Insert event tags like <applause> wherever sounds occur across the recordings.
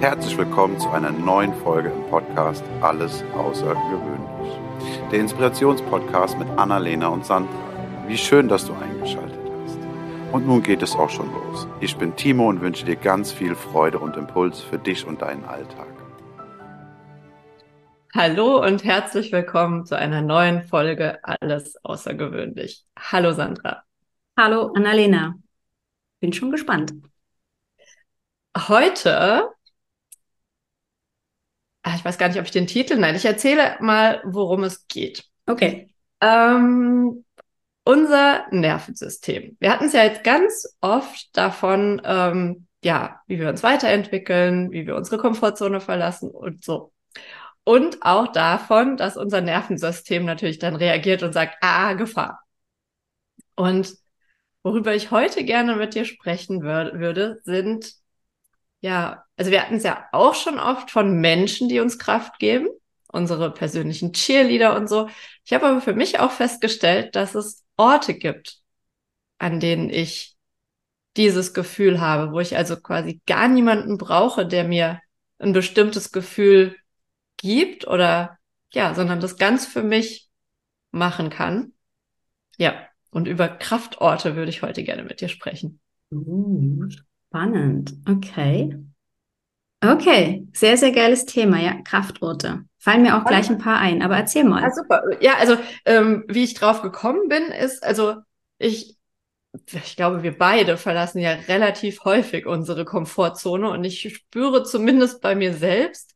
Herzlich willkommen zu einer neuen Folge im Podcast Alles Außergewöhnlich. Der Inspirationspodcast mit Annalena und Sandra. Wie schön, dass du eingeschaltet hast. Und nun geht es auch schon los. Ich bin Timo und wünsche dir ganz viel Freude und Impuls für dich und deinen Alltag. Hallo und herzlich willkommen zu einer neuen Folge Alles Außergewöhnlich. Hallo Sandra. Hallo Annalena. Bin schon gespannt. Heute ich weiß gar nicht, ob ich den Titel, nein, ich erzähle mal, worum es geht. Okay. Ähm, unser Nervensystem. Wir hatten es ja jetzt ganz oft davon, ähm, ja, wie wir uns weiterentwickeln, wie wir unsere Komfortzone verlassen und so. Und auch davon, dass unser Nervensystem natürlich dann reagiert und sagt, ah, Gefahr. Und worüber ich heute gerne mit dir sprechen wür würde, sind ja, also wir hatten es ja auch schon oft von Menschen, die uns Kraft geben, unsere persönlichen Cheerleader und so. Ich habe aber für mich auch festgestellt, dass es Orte gibt, an denen ich dieses Gefühl habe, wo ich also quasi gar niemanden brauche, der mir ein bestimmtes Gefühl gibt oder ja, sondern das ganz für mich machen kann. Ja, und über Kraftorte würde ich heute gerne mit dir sprechen. Uh, Spannend. Okay. Okay, sehr, sehr geiles Thema, ja, Kraftorte. Fallen mir auch gleich ein paar ein, aber erzähl mal. Ja, super. Ja, also ähm, wie ich drauf gekommen bin, ist, also ich, ich glaube, wir beide verlassen ja relativ häufig unsere Komfortzone und ich spüre zumindest bei mir selbst,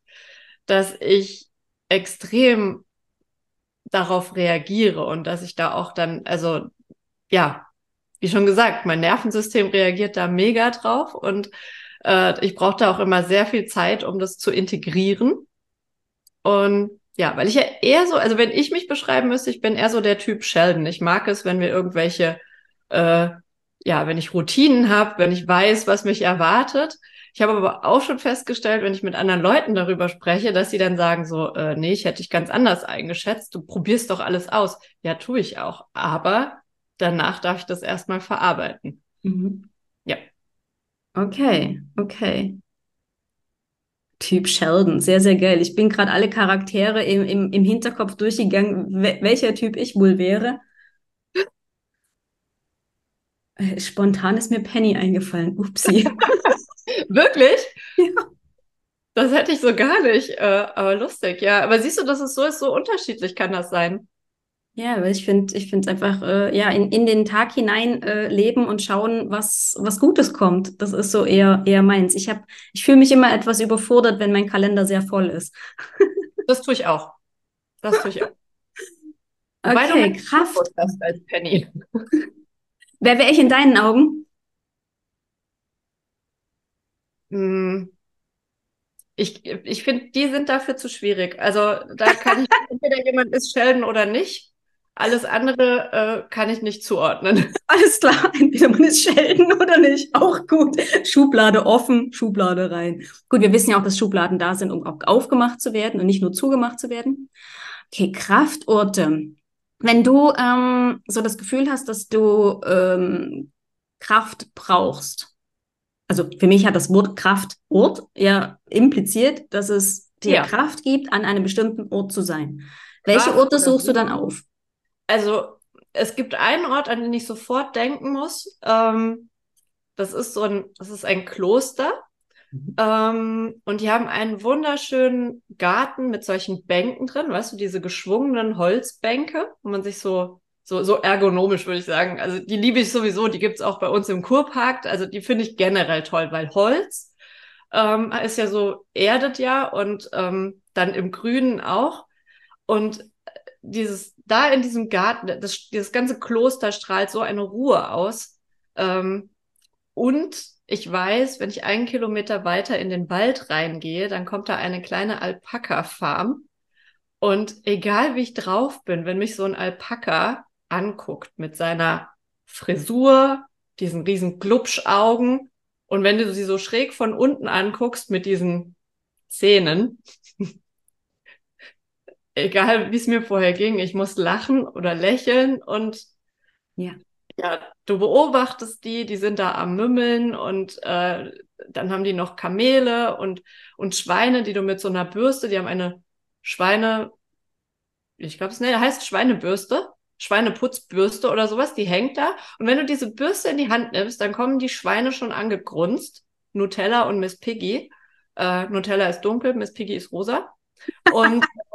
dass ich extrem darauf reagiere und dass ich da auch dann, also ja, wie schon gesagt, mein Nervensystem reagiert da mega drauf und äh, ich brauche da auch immer sehr viel Zeit, um das zu integrieren. Und ja, weil ich ja eher so, also wenn ich mich beschreiben müsste, ich bin eher so der Typ Sheldon. Ich mag es, wenn wir irgendwelche, äh, ja, wenn ich Routinen habe, wenn ich weiß, was mich erwartet. Ich habe aber auch schon festgestellt, wenn ich mit anderen Leuten darüber spreche, dass sie dann sagen so, äh, nee, ich hätte dich ganz anders eingeschätzt. Du probierst doch alles aus. Ja, tue ich auch. Aber danach darf ich das erstmal verarbeiten. Mhm. Ja. Okay, okay. Typ Sheldon, sehr, sehr geil. Ich bin gerade alle Charaktere im, im, im Hinterkopf durchgegangen, welcher Typ ich wohl wäre. Äh, spontan ist mir Penny eingefallen. Upsi. <laughs> Wirklich? Ja. Das hätte ich so gar nicht, äh, aber lustig, ja. Aber siehst du, dass es so ist, so unterschiedlich kann das sein. Ja, weil ich finde, ich finde es einfach, äh, ja, in, in den Tag hinein äh, leben und schauen, was, was Gutes kommt. Das ist so eher, eher meins. Ich habe, ich fühle mich immer etwas überfordert, wenn mein Kalender sehr voll ist. <laughs> das tue ich auch. Das tue ich auch. <laughs> okay, Kraft. Als Penny. <laughs> Wer wäre ich in deinen Augen? Hm. Ich, ich finde, die sind dafür zu schwierig. Also da kann ich entweder jemand ist Sheldon oder nicht. Alles andere äh, kann ich nicht zuordnen. <laughs> Alles klar, entweder man ist Sheldon oder nicht. Auch gut. Schublade offen, Schublade rein. Gut, wir wissen ja auch, dass Schubladen da sind, um auch aufgemacht zu werden und nicht nur zugemacht zu werden. Okay, Kraftorte. Wenn du ähm, so das Gefühl hast, dass du ähm, Kraft brauchst, also für mich hat das Wort Kraftort ja impliziert, dass es dir ja. Kraft gibt, an einem bestimmten Ort zu sein. Welche Orte suchst du dann auf? Also es gibt einen Ort, an den ich sofort denken muss. Ähm, das ist so ein, das ist ein Kloster. Mhm. Ähm, und die haben einen wunderschönen Garten mit solchen Bänken drin, weißt du, diese geschwungenen Holzbänke, wo man sich so, so, so ergonomisch, würde ich sagen. Also die liebe ich sowieso, die gibt's auch bei uns im Kurpark. Also die finde ich generell toll, weil Holz ähm, ist ja so, erdet ja und ähm, dann im Grünen auch. Und dieses, da in diesem Garten, das, dieses ganze Kloster strahlt so eine Ruhe aus. Ähm, und ich weiß, wenn ich einen Kilometer weiter in den Wald reingehe, dann kommt da eine kleine Alpaka-Farm. Und egal wie ich drauf bin, wenn mich so ein Alpaka anguckt mit seiner Frisur, diesen riesen Glubschaugen und wenn du sie so schräg von unten anguckst mit diesen Zähnen, egal wie es mir vorher ging, ich muss lachen oder lächeln und ja. ja, du beobachtest die, die sind da am Mümmeln und äh, dann haben die noch Kamele und, und Schweine, die du mit so einer Bürste, die haben eine Schweine, ich glaube, es heißt Schweinebürste, Schweineputzbürste oder sowas, die hängt da. Und wenn du diese Bürste in die Hand nimmst, dann kommen die Schweine schon angegrunzt. Nutella und Miss Piggy. Äh, Nutella ist dunkel, Miss Piggy ist rosa. Und <laughs>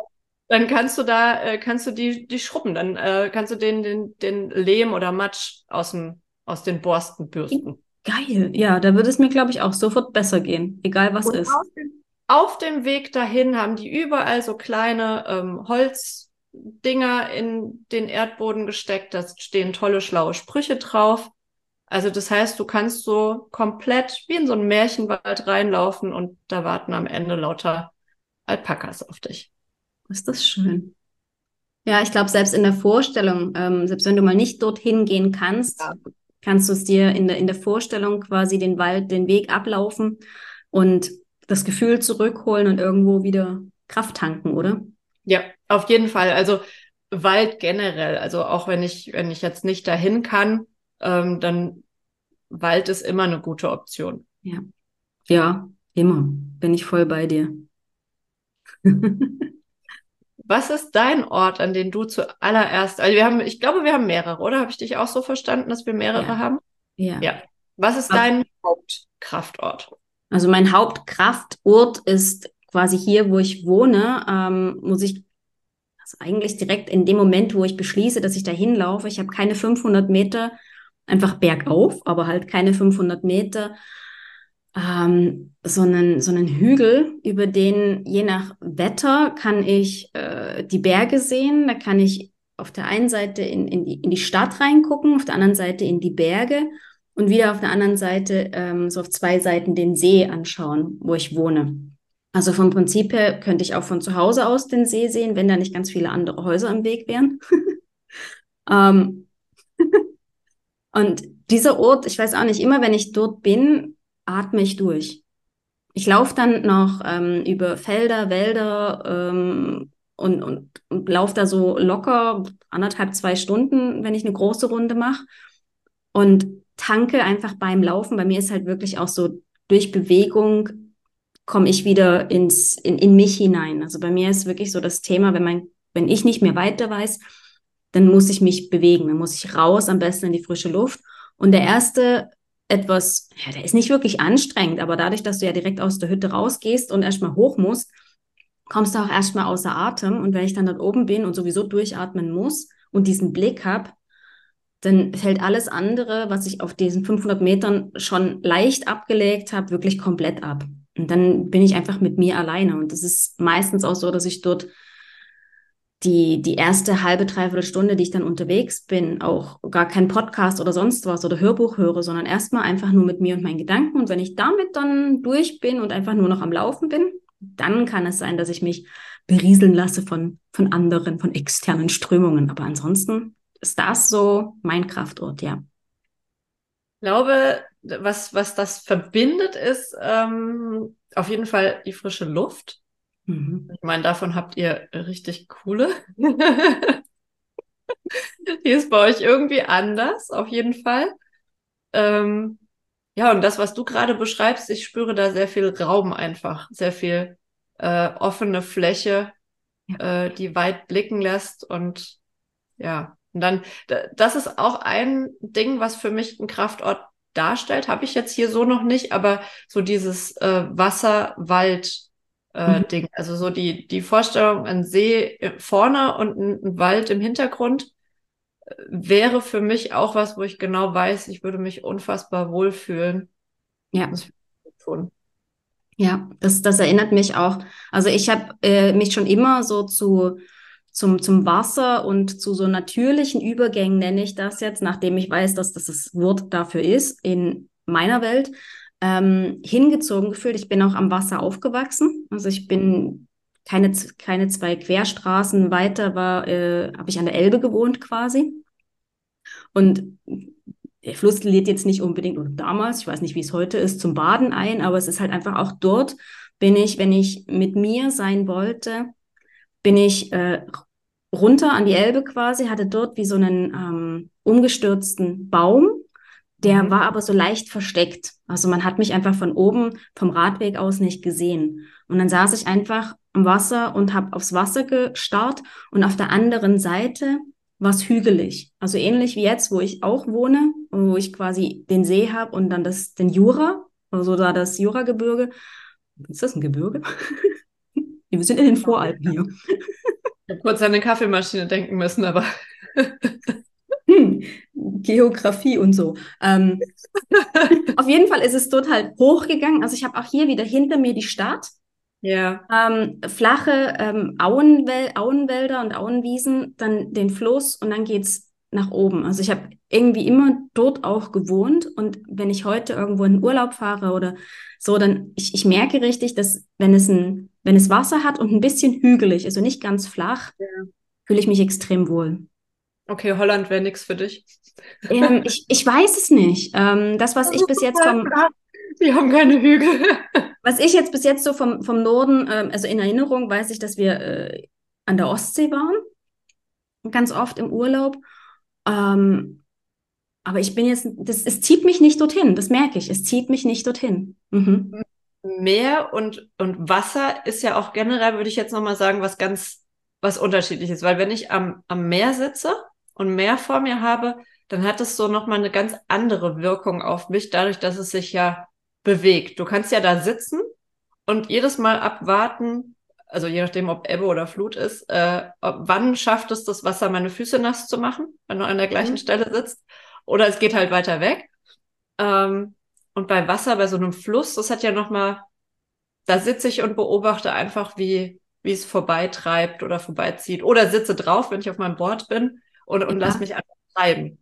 dann kannst du da, äh, kannst du die, die schrubben. Dann äh, kannst du den, den, den Lehm oder Matsch aus, dem, aus den Borsten bürsten. Geil. Ja, da würde es mir, glaube ich, auch sofort besser gehen, egal was und ist. Auf dem, auf dem Weg dahin haben die überall so kleine ähm, Holzdinger in den Erdboden gesteckt. Da stehen tolle, schlaue Sprüche drauf. Also das heißt, du kannst so komplett wie in so einen Märchenwald reinlaufen und da warten am Ende lauter Alpakas auf dich. Ist das schön. Ja, ich glaube, selbst in der Vorstellung, ähm, selbst wenn du mal nicht dorthin gehen kannst, ja. kannst du es dir in der, in der Vorstellung quasi den Wald, den Weg ablaufen und das Gefühl zurückholen und irgendwo wieder Kraft tanken, oder? Ja, auf jeden Fall. Also Wald generell. Also auch wenn ich, wenn ich jetzt nicht dahin kann, ähm, dann Wald ist immer eine gute Option. Ja. Ja, immer. Bin ich voll bei dir. <laughs> Was ist dein Ort, an den du zuallererst, also wir haben, ich glaube, wir haben mehrere, oder? Habe ich dich auch so verstanden, dass wir mehrere ja. haben? Ja. Ja. Was ist dein Hauptkraftort? Also mein Hauptkraftort ist quasi hier, wo ich wohne, ähm, muss ich also eigentlich direkt in dem Moment, wo ich beschließe, dass ich da hinlaufe, ich habe keine 500 Meter einfach bergauf, aber halt keine 500 Meter, ähm, so, einen, so einen Hügel, über den je nach Wetter kann ich äh, die Berge sehen. Da kann ich auf der einen Seite in, in, die, in die Stadt reingucken, auf der anderen Seite in die Berge und wieder auf der anderen Seite ähm, so auf zwei Seiten den See anschauen, wo ich wohne. Also vom Prinzip her könnte ich auch von zu Hause aus den See sehen, wenn da nicht ganz viele andere Häuser im Weg wären. <laughs> ähm, <laughs> und dieser Ort, ich weiß auch nicht, immer wenn ich dort bin, atme ich durch. Ich laufe dann noch ähm, über Felder, Wälder ähm, und, und, und laufe da so locker anderthalb, zwei Stunden, wenn ich eine große Runde mache. Und tanke einfach beim Laufen. Bei mir ist halt wirklich auch so durch Bewegung komme ich wieder ins, in, in mich hinein. Also bei mir ist wirklich so das Thema, wenn man, wenn ich nicht mehr weiter weiß, dann muss ich mich bewegen, dann muss ich raus, am besten in die frische Luft. Und der erste etwas, ja, der ist nicht wirklich anstrengend, aber dadurch, dass du ja direkt aus der Hütte rausgehst und erstmal hoch musst, kommst du auch erstmal außer Atem. Und wenn ich dann dort oben bin und sowieso durchatmen muss und diesen Blick habe, dann fällt alles andere, was ich auf diesen 500 Metern schon leicht abgelegt habe, wirklich komplett ab. Und dann bin ich einfach mit mir alleine. Und das ist meistens auch so, dass ich dort die, die erste halbe, dreiviertel Stunde, die ich dann unterwegs bin, auch gar kein Podcast oder sonst was oder Hörbuch höre, sondern erstmal einfach nur mit mir und meinen Gedanken. Und wenn ich damit dann durch bin und einfach nur noch am Laufen bin, dann kann es sein, dass ich mich berieseln lasse von, von anderen, von externen Strömungen. Aber ansonsten ist das so mein Kraftort, ja. Ich glaube, was, was das verbindet, ist ähm, auf jeden Fall die frische Luft. Mhm. Ich meine, davon habt ihr richtig coole. <laughs> die ist bei euch irgendwie anders, auf jeden Fall. Ähm, ja, und das, was du gerade beschreibst, ich spüre da sehr viel Raum einfach, sehr viel äh, offene Fläche, ja. äh, die weit blicken lässt und ja, und dann, das ist auch ein Ding, was für mich ein Kraftort darstellt. Habe ich jetzt hier so noch nicht, aber so dieses äh, Wasser-Wald- äh, mhm. Ding. Also so die, die Vorstellung, ein See vorne und ein, ein Wald im Hintergrund äh, wäre für mich auch was, wo ich genau weiß, ich würde mich unfassbar wohlfühlen. Ja. Das tun. Ja, das, das erinnert mich auch. Also ich habe äh, mich schon immer so zu zum, zum Wasser und zu so natürlichen Übergängen nenne ich das jetzt, nachdem ich weiß, dass das das Wort dafür ist in meiner Welt, ähm, hingezogen gefühlt. Ich bin auch am Wasser aufgewachsen. Also ich bin keine, keine zwei Querstraßen weiter, war, äh, habe ich an der Elbe gewohnt quasi. Und der Fluss lädt jetzt nicht unbedingt, oder damals, ich weiß nicht, wie es heute ist, zum Baden ein, aber es ist halt einfach auch dort bin ich, wenn ich mit mir sein wollte, bin ich äh, runter an die Elbe quasi, hatte dort wie so einen, ähm, umgestürzten Baum. Der Mhm. war aber so leicht versteckt. Also man hat mich einfach von oben vom Radweg aus nicht gesehen. Und dann saß ich einfach am Wasser und habe aufs Wasser gestarrt und auf der anderen Seite war es hügelig. Also ähnlich wie jetzt, wo ich auch wohne, wo ich quasi den See habe und dann das, den Jura, also da das Juragebirge. Ist das ein Gebirge? <laughs> Wir sind in den Voralpen hier. <laughs> Ich habe kurz an eine Kaffeemaschine denken müssen, aber <laughs> Geografie und so. Ähm, <laughs> auf jeden Fall ist es dort halt hochgegangen. Also ich habe auch hier wieder hinter mir die Stadt. ja. Ähm, flache ähm, Auenwäl Auenwälder und Auenwiesen, dann den Fluss und dann geht's nach oben. Also ich habe irgendwie immer dort auch gewohnt und wenn ich heute irgendwo in Urlaub fahre oder so, dann ich, ich merke richtig, dass wenn es ein, wenn es Wasser hat und ein bisschen hügelig, also nicht ganz flach, fühle ich mich extrem wohl. Okay, Holland wäre nichts für dich. Ähm, <laughs> ich, ich weiß es nicht. Ähm, das, was ich bis jetzt vom, <laughs> Die haben keine Hügel. Was ich jetzt bis jetzt so vom, vom Norden, ähm, also in Erinnerung, weiß ich, dass wir äh, an der Ostsee waren. Ganz oft im Urlaub. Ähm, aber ich bin jetzt, das, es zieht mich nicht dorthin, das merke ich. Es zieht mich nicht dorthin. Mhm. Meer und, und Wasser ist ja auch generell, würde ich jetzt nochmal sagen, was ganz, was unterschiedliches. Weil wenn ich am, am Meer sitze und Meer vor mir habe, dann hat es so nochmal eine ganz andere Wirkung auf mich, dadurch, dass es sich ja bewegt. Du kannst ja da sitzen und jedes Mal abwarten, also je nachdem, ob Ebbe oder Flut ist, äh, ob, wann schafft es das Wasser, meine Füße nass zu machen, wenn du an der gleichen Mhm. Stelle sitzt. Oder es geht halt weiter weg. Ähm, und bei Wasser, bei so einem Fluss, das hat ja nochmal, da sitze ich und beobachte einfach, wie, wie es vorbeitreibt oder vorbeizieht. Oder sitze drauf, wenn ich auf meinem Board bin und, und Ja. lass mich einfach treiben.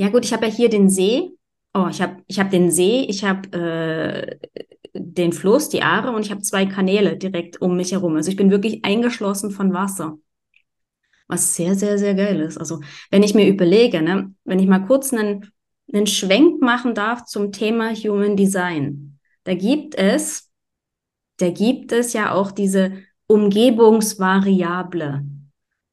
Ja gut, ich habe ja hier den See. Oh, ich habe ich hab den See, ich habe äh, den Fluss, die Aare und ich habe zwei Kanäle direkt um mich herum. Also ich bin wirklich eingeschlossen von Wasser. Was sehr, sehr, sehr geil ist. Also wenn ich mir überlege, ne, wenn ich mal kurz einen, einen Schwenk machen darf zum Thema Human Design, da gibt es, da gibt es ja auch diese Umgebungsvariable.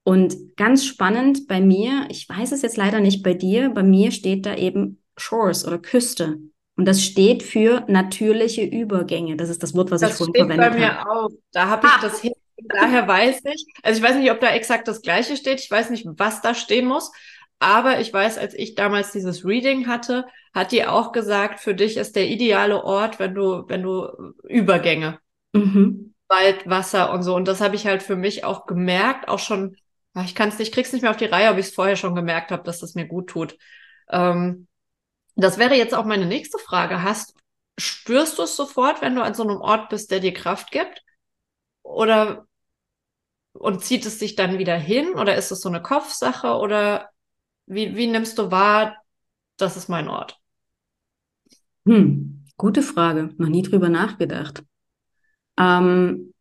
Und ganz spannend bei mir, ich weiß es jetzt leider nicht bei dir, bei mir steht da eben Shores oder Küste. Und das steht für natürliche Übergänge. Das ist das Wort, was ich Das vorhin steht bei verwendet habe. mir auch. Da habe ich Ah. das hin. Daher weiß ich, also ich weiß nicht, ob da exakt das Gleiche steht. Ich weiß nicht, was da stehen muss. Aber ich weiß, als ich damals dieses Reading hatte, hat die auch gesagt, für dich ist der ideale Ort, wenn du, wenn du Übergänge, Mhm. Wald, Wasser und so. Und das habe ich halt für mich auch gemerkt, auch schon, ich kann es nicht, krieg's nicht mehr auf die Reihe, ob ich es vorher schon gemerkt habe, dass das mir gut tut. Ähm, das wäre jetzt auch meine nächste Frage. Hast, spürst du es sofort, wenn du an so einem Ort bist, der dir Kraft gibt? Oder und zieht es dich dann wieder hin? Oder ist es so eine Kopfsache? Oder wie, wie nimmst du wahr, das ist mein Ort? Hm, gute Frage. Noch nie drüber nachgedacht. Ähm,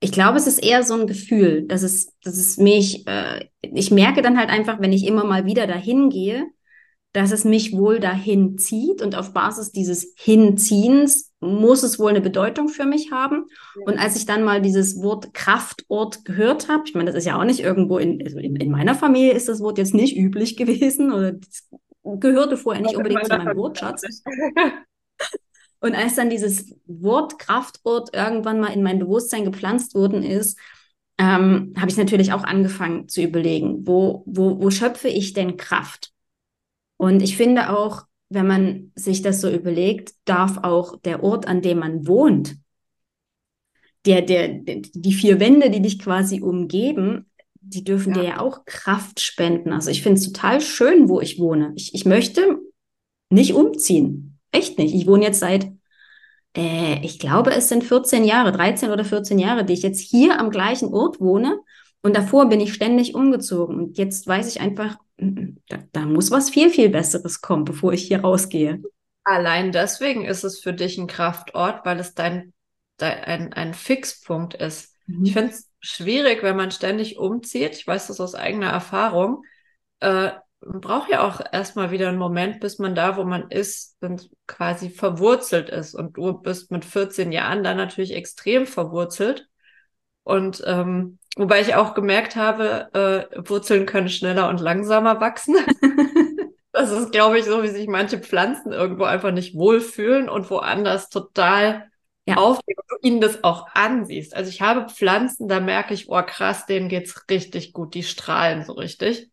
ich glaube, es ist eher so ein Gefühl, dass es, dass es mich, äh, ich merke dann halt einfach, wenn ich immer mal wieder dahin gehe, dass es mich wohl dahin zieht und auf Basis dieses Hinziehens muss es wohl eine Bedeutung für mich haben. Und als ich dann mal dieses Wort Kraftort gehört habe, ich meine, das ist ja auch nicht irgendwo in, also in, in meiner Familie ist das Wort jetzt nicht üblich gewesen oder gehörte vorher nicht unbedingt zu meinem Wortschatz. <laughs> Und als dann dieses Wort Kraftort irgendwann mal in mein Bewusstsein gepflanzt worden ist, ähm, habe ich natürlich auch angefangen zu überlegen, wo, wo, wo schöpfe ich denn Kraft? Und ich finde auch, wenn man sich das so überlegt, darf auch der Ort, an dem man wohnt, der, der, der, die vier Wände, die dich quasi umgeben, die dürfen Ja. dir ja auch Kraft spenden. Also ich finde es total schön, wo ich wohne. Ich, ich möchte nicht umziehen. Echt nicht. Ich wohne jetzt seit, äh, ich glaube, es sind 14 Jahre, 13 oder 14 Jahre, die ich jetzt hier am gleichen Ort wohne. Und davor bin ich ständig umgezogen. Und jetzt weiß ich einfach, mm, da, da muss was viel, viel Besseres kommen, bevor ich hier rausgehe. Allein deswegen ist es für dich ein Kraftort, weil es dein, dein ein, ein Fixpunkt ist. Ich finde es schwierig, wenn man ständig umzieht. Ich weiß das aus eigener Erfahrung. Äh, braucht ja auch erstmal wieder einen Moment, bis man da, wo man ist, dann quasi verwurzelt ist. Und du bist mit 14 Jahren dann natürlich extrem verwurzelt. Und ähm, wobei ich auch gemerkt habe, äh, Wurzeln können schneller und langsamer wachsen. <laughs> Das ist, glaube ich, so, wie sich manche Pflanzen irgendwo einfach nicht wohlfühlen und woanders total ja. aufgehen und du ihnen das auch ansiehst. Also ich habe Pflanzen, da merke ich, oh krass, denen geht's richtig gut, die strahlen so richtig.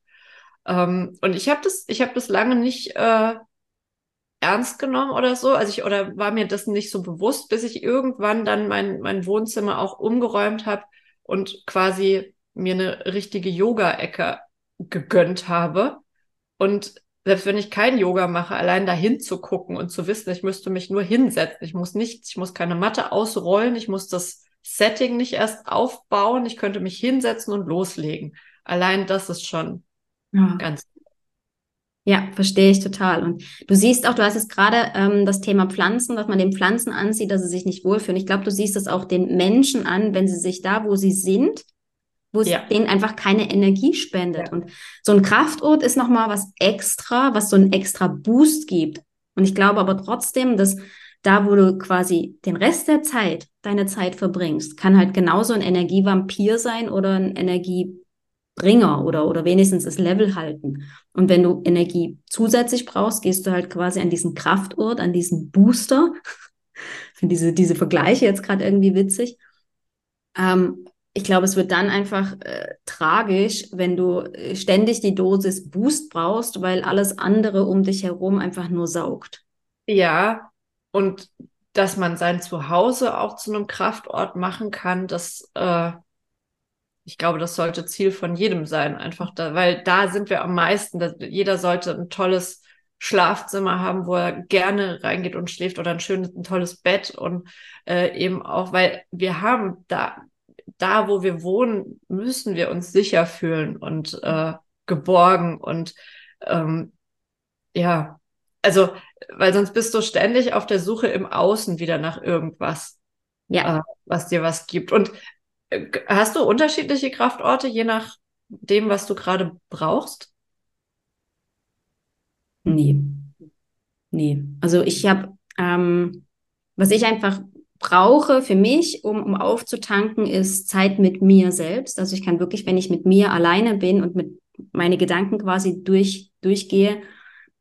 Ähm, und ich habe das, ich habe das lange nicht äh, ernst genommen oder so. Also ich oder war mir das nicht so bewusst, bis ich irgendwann dann mein, mein Wohnzimmer auch umgeräumt habe und quasi mir eine richtige Yoga-Ecke gegönnt habe. Und selbst wenn ich kein Yoga mache, allein dahin zu gucken und zu wissen, ich müsste mich nur hinsetzen. Ich muss nicht, ich muss keine Matte ausrollen, ich muss das Setting nicht erst aufbauen, ich könnte mich hinsetzen und loslegen. Allein das ist schon ja. ganz ja, verstehe ich total. Und du siehst auch, du hast jetzt gerade ähm, das Thema Pflanzen, dass man den Pflanzen ansieht, dass sie sich nicht wohlfühlen. Ich glaube, du siehst es auch den Menschen an, wenn sie sich da, wo sie sind, wo es ja. denen einfach keine Energie spendet. Ja. Und so ein Kraftort ist nochmal was extra, was so einen extra Boost gibt. Und ich glaube aber trotzdem, dass da, wo du quasi den Rest der Zeit deine Zeit verbringst, kann halt genauso ein Energievampir sein oder ein Energie Bringer oder, oder wenigstens das Level halten. Und wenn du Energie zusätzlich brauchst, gehst du halt quasi an diesen Kraftort, an diesen Booster. Ich <laughs> finde diese, diese Vergleiche jetzt gerade irgendwie witzig. Ähm, ich glaube, es wird dann einfach äh, tragisch, wenn du äh, ständig die Dosis Boost brauchst, weil alles andere um dich herum einfach nur saugt. Ja, und dass man sein Zuhause auch zu einem Kraftort machen kann, das äh, ich glaube, das sollte Ziel von jedem sein, einfach da, weil da sind wir am meisten. Da, jeder sollte ein tolles Schlafzimmer haben, wo er gerne reingeht und schläft oder ein schönes, ein tolles Bett und äh, eben auch, weil wir haben da, da wo wir wohnen, müssen wir uns sicher fühlen und äh, geborgen und ähm, ja, also, weil sonst bist du ständig auf der Suche im Außen wieder nach irgendwas. Ja. Äh, was dir was gibt. Und Hast du unterschiedliche Kraftorte, je nach dem, was du gerade brauchst? Nee. Nee. Also ich habe, ähm, was ich einfach brauche für mich, um, um aufzutanken, ist Zeit mit mir selbst. Also ich kann wirklich, wenn ich mit mir alleine bin und mit meine Gedanken quasi durch, durchgehe,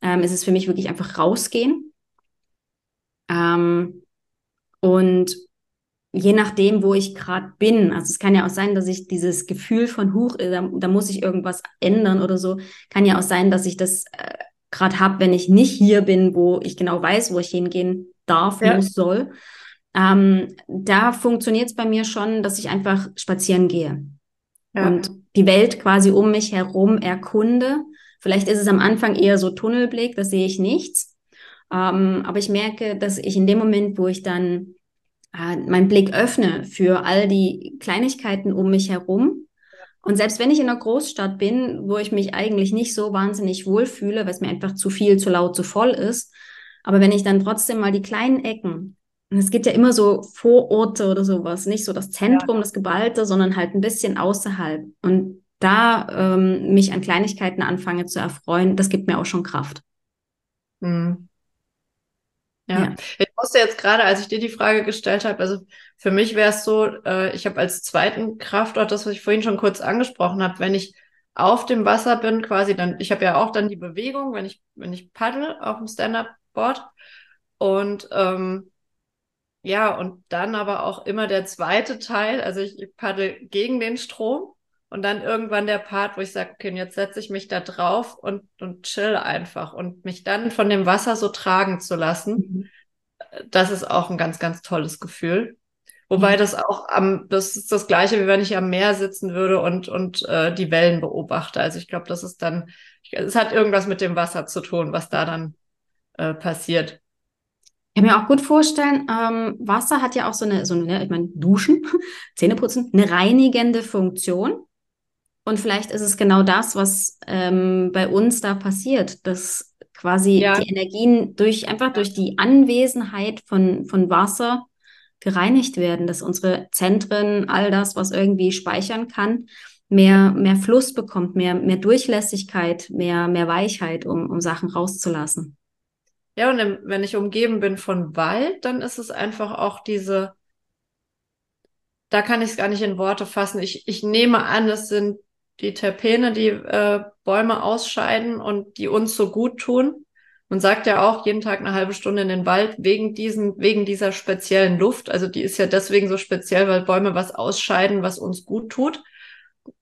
ähm, ist es für mich wirklich einfach rausgehen. Ähm, und je nachdem, wo ich gerade bin. Also es kann ja auch sein, dass ich dieses Gefühl von Huch, äh, da, da muss ich irgendwas ändern oder so. Kann ja auch sein, dass ich das äh, gerade habe, wenn ich nicht hier bin, wo ich genau weiß, wo ich hingehen darf, ja. muss, soll. Ähm, da funktioniert es bei mir schon, dass ich einfach spazieren gehe ja. und die Welt quasi um mich herum erkunde. Vielleicht ist es am Anfang eher so Tunnelblick, da sehe ich nichts. Ähm, aber ich merke, dass ich in dem Moment, wo ich dann äh, meinen Blick öffne für all die Kleinigkeiten um mich herum. Und selbst wenn ich in einer Großstadt bin, wo ich mich eigentlich nicht so wahnsinnig wohlfühle, weil es mir einfach zu viel, zu laut, zu voll ist, aber wenn ich dann trotzdem mal die kleinen Ecken, und es gibt ja immer so Vororte oder sowas, nicht so das Zentrum, ja. das Geballte, sondern halt ein bisschen außerhalb. Und da ähm, mich an Kleinigkeiten anfange zu erfreuen, das gibt mir auch schon Kraft. Mhm. Ja. ja. ich musste jetzt gerade, als ich dir die Frage gestellt habe, also für mich wäre es so, äh, ich habe als zweiten Kraftort das, was ich vorhin schon kurz angesprochen habe, wenn ich auf dem Wasser bin, quasi dann, ich habe ja auch dann die Bewegung, wenn ich, wenn ich paddle auf dem Stand-Up-Board und ähm, ja, und dann aber auch immer der zweite Teil, also ich, ich paddel gegen den Strom und dann irgendwann der Part, wo ich sage, okay, jetzt setze ich mich da drauf und, und chill einfach und mich dann von dem Wasser so tragen zu lassen, mhm. das ist auch ein ganz, ganz tolles Gefühl. Wobei mhm. das auch am, das ist das Gleiche, wie wenn ich am Meer sitzen würde und, und äh, die Wellen beobachte. Also ich glaube, das ist dann, es hat irgendwas mit dem Wasser zu tun, was da dann äh, passiert. Ich kann mir auch gut vorstellen, ähm, Wasser hat ja auch so eine, so eine, ich meine, Duschen, <laughs> Zähneputzen, eine reinigende Funktion. Und vielleicht ist es genau das, was ähm, bei uns da passiert, dass quasi ja. die Energien durch einfach durch die Anwesenheit von, von Wasser gereinigt werden, dass unsere Zentren, all das, was irgendwie speichern kann, mehr, mehr Fluss bekommt, mehr, mehr Durchlässigkeit, mehr, mehr Weichheit, um, um Sachen rauszulassen. Ja, und wenn ich umgeben bin von Wald, dann ist es einfach auch diese, da kann ich es gar nicht in Worte fassen. Ich, ich nehme an, es sind die Terpene, die äh, Bäume ausscheiden und die uns so gut tun. Man sagt ja auch jeden Tag eine halbe Stunde in den Wald wegen diesen, wegen dieser speziellen Luft. Also die ist ja deswegen so speziell, weil Bäume was ausscheiden, was uns gut tut.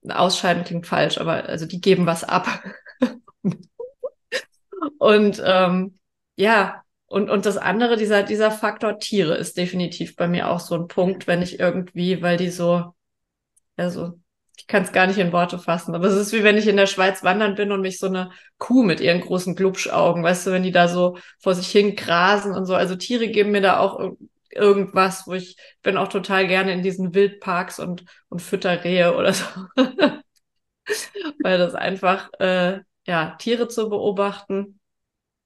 Ausscheiden klingt falsch, aber also die geben was ab. <laughs> und ähm, ja, und, und das andere, dieser, dieser Faktor Tiere ist definitiv bei mir auch so ein Punkt, wenn ich irgendwie, weil die so, also kann es gar nicht in Worte fassen, aber es ist wie wenn ich in der Schweiz wandern bin und mich so eine Kuh mit ihren großen Glubschaugen, weißt du, wenn die da so vor sich hin grasen und so. Also Tiere geben mir da auch irgendwas, wo ich bin auch total gerne in diesen Wildparks und, und fütter Rehe oder so. <laughs> Weil das einfach, äh, ja, Tiere zu beobachten.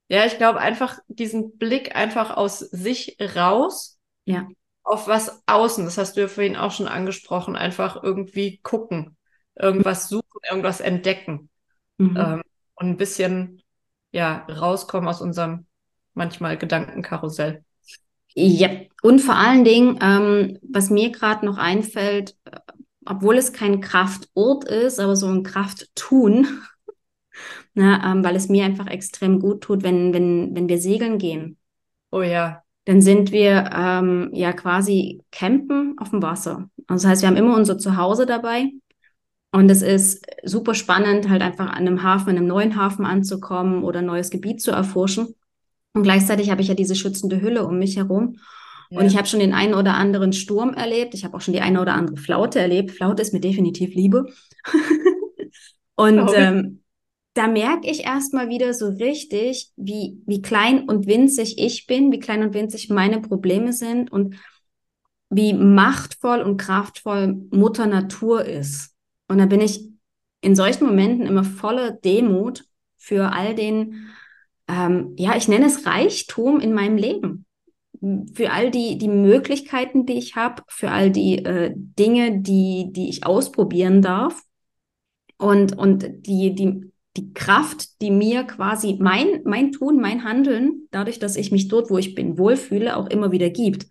Ja, ich glaube einfach diesen Blick einfach aus sich raus. Ja auf was außen, das hast du ja vorhin auch schon angesprochen, einfach irgendwie gucken, irgendwas suchen, irgendwas entdecken mhm. ähm, und ein bisschen ja rauskommen aus unserem manchmal Gedankenkarussell. Ja, und vor allen Dingen, ähm, was mir gerade noch einfällt, äh, obwohl es kein Kraftort ist, aber so ein Krafttun, <laughs> ne, ähm, weil es mir einfach extrem gut tut, wenn, wenn, wenn wir segeln gehen. Oh ja dann sind wir ähm, ja quasi campen auf dem Wasser. Also das heißt, wir haben immer unser Zuhause dabei. Und es ist super spannend, halt einfach an einem Hafen, in einem neuen Hafen anzukommen oder ein neues Gebiet zu erforschen. Und gleichzeitig habe ich ja diese schützende Hülle um mich herum. Ja. Und ich habe schon den einen oder anderen Sturm erlebt. Ich habe auch schon die eine oder andere Flaute erlebt. Flaute ist mir definitiv Liebe. <laughs> und ähm, da merke ich erstmal wieder so richtig, wie, wie klein und winzig ich bin, wie klein und winzig meine Probleme sind und wie machtvoll und kraftvoll Mutter Natur ist. Und da bin ich in solchen Momenten immer voller Demut für all den, ähm, ja, ich nenne es Reichtum in meinem Leben. Für all die, die Möglichkeiten, die ich habe, für all die äh, Dinge, die, die ich ausprobieren darf. Und, und die, die die Kraft, die mir quasi mein, mein Tun, mein Handeln, dadurch, dass ich mich dort, wo ich bin, wohlfühle, auch immer wieder gibt.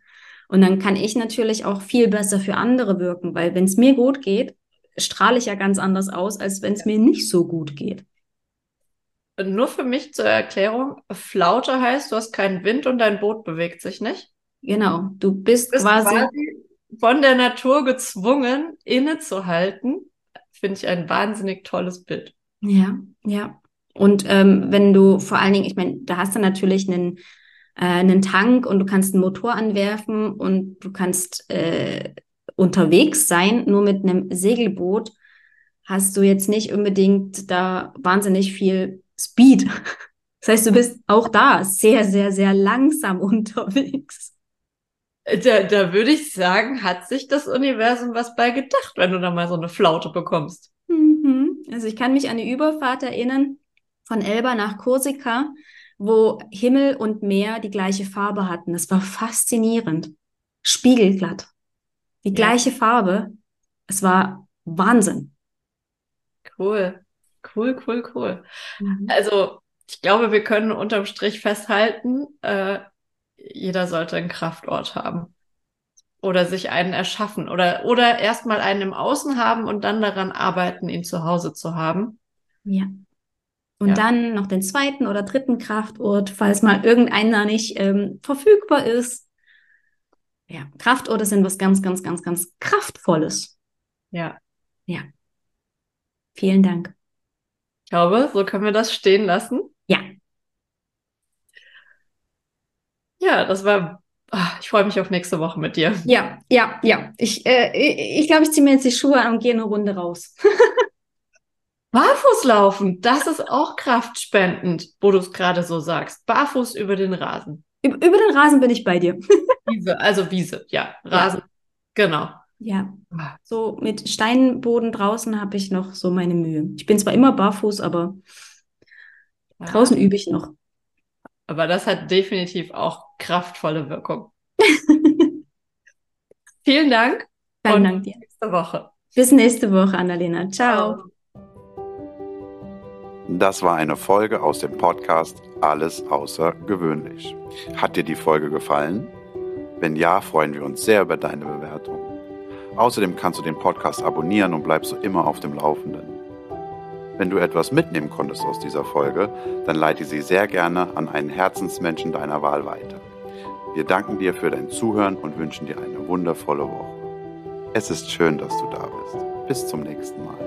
Und dann kann ich natürlich auch viel besser für andere wirken, weil wenn es mir gut geht, strahle ich ja ganz anders aus, als wenn es mir nicht so gut geht. Nur für mich zur Erklärung, Flaute heißt, du hast keinen Wind und dein Boot bewegt sich nicht. Genau, du bist, bist quasi, quasi von der Natur gezwungen, innezuhalten. Finde ich ein wahnsinnig tolles Bild. Ja, ja. Und ähm, wenn du vor allen Dingen, ich meine, da hast du natürlich einen, äh, einen Tank und du kannst einen Motor anwerfen und du kannst äh, unterwegs sein, nur mit einem Segelboot hast du jetzt nicht unbedingt da wahnsinnig viel Speed. <laughs> Das heißt, du bist auch da sehr, sehr, sehr langsam <laughs> unterwegs. Da, da würde ich sagen, hat sich das Universum was bei gedacht, wenn du da mal so eine Flaute bekommst. Also ich kann mich an die Überfahrt erinnern von Elba nach Korsika, wo Himmel und Meer die gleiche Farbe hatten. Das war faszinierend. Spiegelglatt. Die ja. gleiche Farbe. Es war Wahnsinn. Cool. Cool, cool, cool. Mhm. Also, ich glaube, wir können unterm Strich festhalten, äh, jeder sollte einen Kraftort haben oder sich einen erschaffen oder, oder erstmal einen im Außen haben und dann daran arbeiten, ihn zu Hause zu haben. Ja. Und ja. dann noch den zweiten oder dritten Kraftort, falls mal irgendeiner nicht ähm, verfügbar ist. Ja, Kraftorte sind was ganz, ganz, ganz, ganz Kraftvolles. Ja. Ja. Vielen Dank. Ich glaube, so können wir das stehen lassen. Ja. Ja, das war ich freue mich auf nächste Woche mit dir. Ja, ja, ja. Ich äh, ich, glaube, ich ziehe mir jetzt die Schuhe an und gehe eine Runde raus. <laughs> Barfuß laufen, das ist auch kraftspendend, wo du es gerade so sagst. Barfuß über den Rasen. Über, über den Rasen bin ich bei dir. <laughs> Wiese, also Wiese, ja. Rasen, ja. genau. Ja, ah. so mit Steinboden draußen habe ich noch so meine Mühe. Ich bin zwar immer barfuß, aber ja. draußen übe ich noch. Aber das hat definitiv auch kraftvolle Wirkung. <laughs> Vielen Dank. Vielen Dank dir. Bis nächste Woche. Bis nächste Woche, Annalena. Ciao. Das war eine Folge aus dem Podcast Alles außergewöhnlich. Hat dir die Folge gefallen? Wenn ja, freuen wir uns sehr über deine Bewertung. Außerdem kannst du den Podcast abonnieren und bleibst so immer auf dem Laufenden. Wenn du etwas mitnehmen konntest aus dieser Folge, dann leite sie sehr gerne an einen Herzensmenschen deiner Wahl weiter. Wir danken dir für dein Zuhören und wünschen dir eine wundervolle Woche. Es ist schön, dass du da bist. Bis zum nächsten Mal.